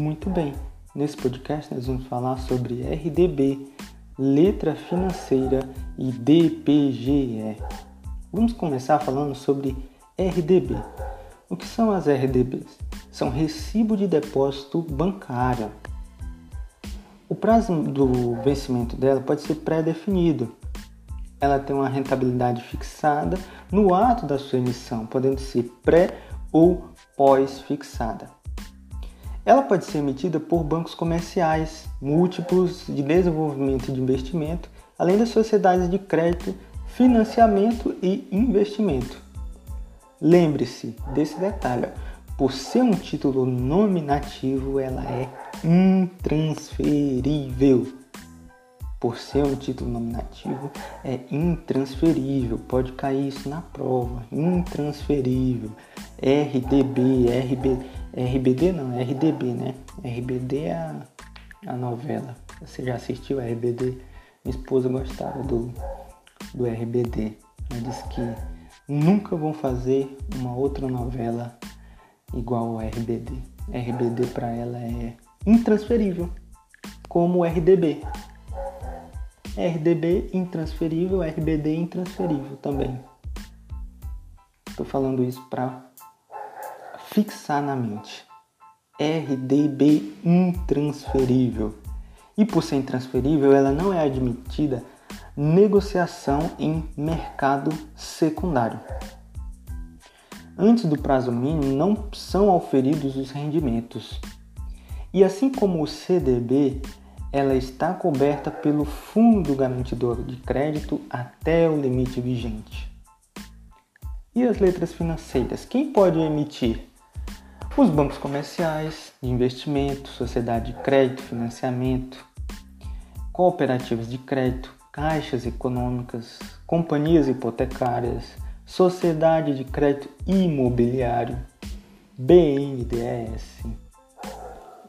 Muito bem, nesse podcast nós vamos falar sobre RDB, letra financeira e DPGE. Vamos começar falando sobre RDB. O que são as RDBs? São recibo de depósito bancário. O prazo do vencimento dela pode ser pré-definido. Ela tem uma rentabilidade fixada no ato da sua emissão, podendo ser pré ou pós-fixada. Ela pode ser emitida por bancos comerciais, múltiplos de desenvolvimento de investimento, além das sociedades de crédito, financiamento e investimento. Lembre-se desse detalhe: por ser um título nominativo, ela é intransferível. Por ser um título nominativo, é intransferível. Pode cair isso na prova. Intransferível. RDB, RB, RBD não, é RDB, né? RBD é a, a novela. Você já assistiu a RBD? Minha esposa gostava do, do RBD. Ela disse que nunca vão fazer uma outra novela igual ao RBD. RBD para ela é intransferível, como o RDB. RDB intransferível, RBD intransferível também. Estou falando isso para fixar na mente. RDB intransferível. E por ser intransferível, ela não é admitida negociação em mercado secundário. Antes do prazo mínimo, não são auferidos os rendimentos. E assim como o CDB, ela está coberta pelo Fundo Garantidor de Crédito até o limite vigente. E as letras financeiras? Quem pode emitir? Os bancos comerciais, de investimento, sociedade de crédito, financiamento, cooperativas de crédito, caixas econômicas, companhias hipotecárias, sociedade de crédito imobiliário, BNDES.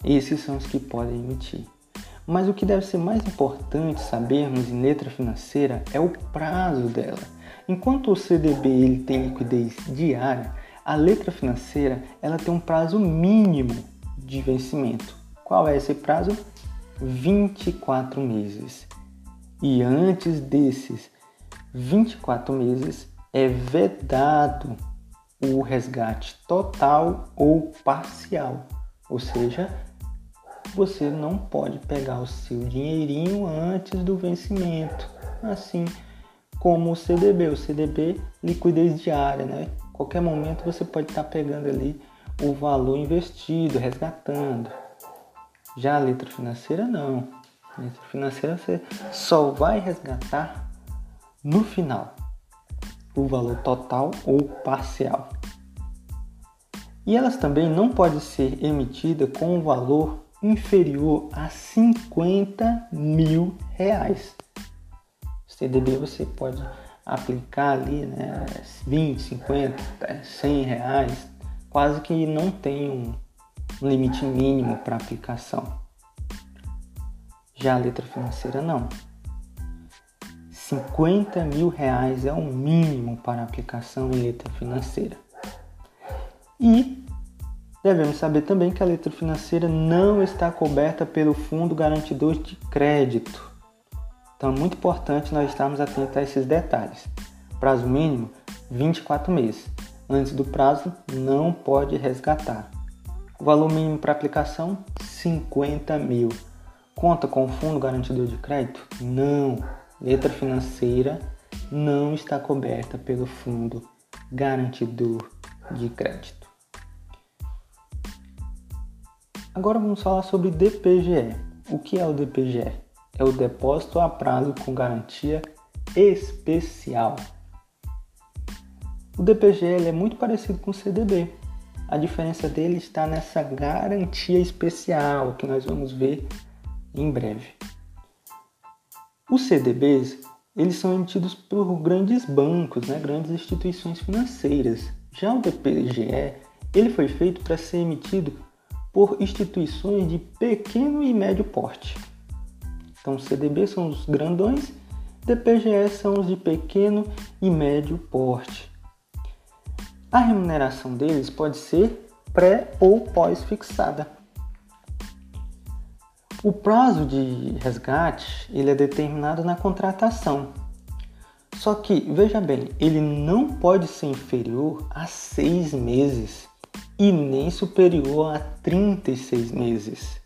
Esses são os que podem emitir. Mas o que deve ser mais importante sabermos em letra financeira é o prazo dela. Enquanto o CDB ele tem liquidez diária, a letra financeira ela tem um prazo mínimo de vencimento. Qual é esse prazo? 24 meses. E antes desses 24 meses é vedado o resgate total ou parcial. Ou seja, você não pode pegar o seu dinheirinho antes do vencimento. Assim como o CDB. O CDB, liquidez diária, né? Qualquer momento você pode estar pegando ali o valor investido, resgatando. Já a letra financeira não. A letra financeira você só vai resgatar no final o valor total ou parcial. E elas também não podem ser emitidas com um valor inferior a 50 mil reais. CDB você pode aplicar ali né, 20, 50, 100 reais, quase que não tem um limite mínimo para aplicação. Já a letra financeira não. 50 mil reais é o mínimo para aplicação em letra financeira. E devemos saber também que a letra financeira não está coberta pelo Fundo Garantidor de Crédito. Então é muito importante nós estarmos atentos a esses detalhes. Prazo mínimo 24 meses. Antes do prazo não pode resgatar. O valor mínimo para aplicação 50 mil. Conta com o Fundo Garantidor de Crédito? Não letra financeira não está coberta pelo Fundo Garantidor de Crédito. Agora vamos falar sobre DPGE. O que é o DPGE? É o depósito a prazo com garantia especial. O DPGE é muito parecido com o CDB. A diferença dele está nessa garantia especial que nós vamos ver em breve. Os CDBs eles são emitidos por grandes bancos, né, grandes instituições financeiras. Já o DPGE ele foi feito para ser emitido por instituições de pequeno e médio porte. Então, CDB são os grandões, DPGE são os de pequeno e médio porte. A remuneração deles pode ser pré ou pós-fixada. O prazo de resgate ele é determinado na contratação. Só que, veja bem, ele não pode ser inferior a seis meses e nem superior a 36 meses.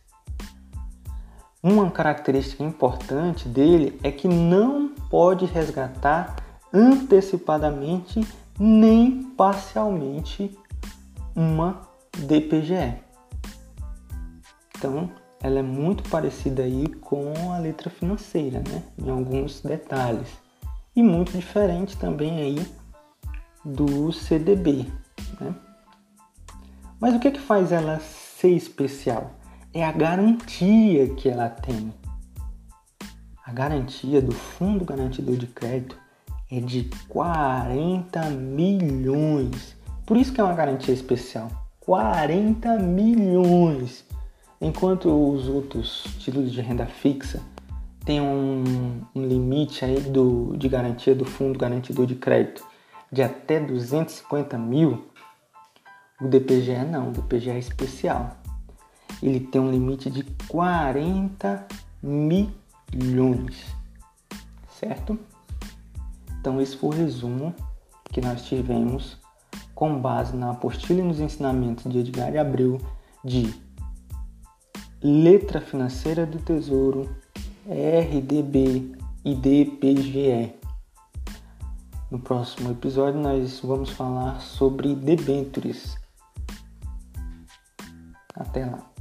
Uma característica importante dele é que não pode resgatar antecipadamente nem parcialmente uma DPGE. Então, ela é muito parecida aí com a letra financeira, né? Em alguns detalhes. E muito diferente também aí do CDB, né? Mas o que, é que faz ela ser especial? É a garantia que ela tem. A garantia do Fundo Garantidor de Crédito é de 40 milhões. Por isso que é uma garantia especial. 40 milhões Enquanto os outros títulos de renda fixa têm um, um limite aí do, de garantia do fundo garantidor de crédito de até 250 mil, o DPGE não, o DPGE é especial. Ele tem um limite de 40 milhões, certo? Então esse foi o resumo que nós tivemos com base na apostila e nos ensinamentos de Edgar Abreu de Letra Financeira do Tesouro, RDB e DPGE. No próximo episódio nós vamos falar sobre debêntures. Até lá.